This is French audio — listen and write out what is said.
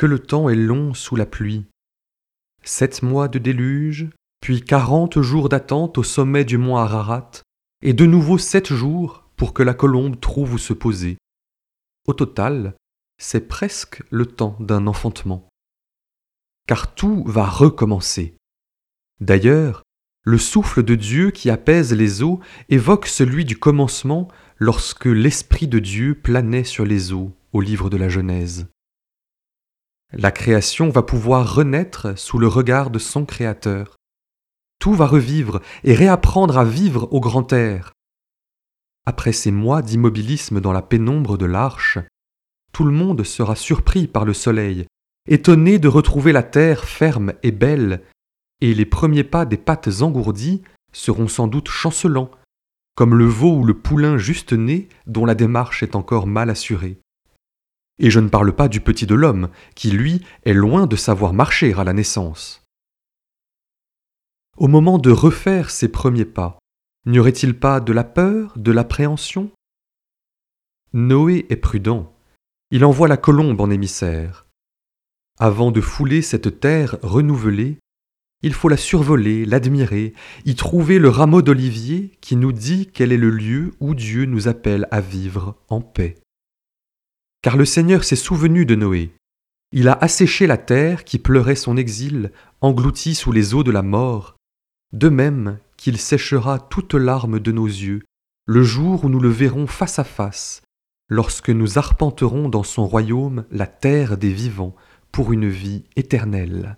que le temps est long sous la pluie. Sept mois de déluge, puis quarante jours d'attente au sommet du mont Ararat, et de nouveau sept jours pour que la colombe trouve où se poser. Au total, c'est presque le temps d'un enfantement. Car tout va recommencer. D'ailleurs, le souffle de Dieu qui apaise les eaux évoque celui du commencement lorsque l'Esprit de Dieu planait sur les eaux au livre de la Genèse. La création va pouvoir renaître sous le regard de son Créateur. Tout va revivre et réapprendre à vivre au grand air. Après ces mois d'immobilisme dans la pénombre de l'arche, tout le monde sera surpris par le soleil, étonné de retrouver la terre ferme et belle, et les premiers pas des pattes engourdies seront sans doute chancelants, comme le veau ou le poulain juste né dont la démarche est encore mal assurée. Et je ne parle pas du petit de l'homme, qui lui est loin de savoir marcher à la naissance. Au moment de refaire ses premiers pas, n'y aurait-il pas de la peur, de l'appréhension? Noé est prudent. Il envoie la colombe en émissaire. Avant de fouler cette terre renouvelée, il faut la survoler, l'admirer, y trouver le rameau d'olivier qui nous dit quel est le lieu où Dieu nous appelle à vivre en paix. Car le Seigneur s'est souvenu de Noé. Il a asséché la terre qui pleurait son exil, engloutie sous les eaux de la mort, de même qu'il séchera toute larme de nos yeux, le jour où nous le verrons face à face, lorsque nous arpenterons dans son royaume la terre des vivants pour une vie éternelle.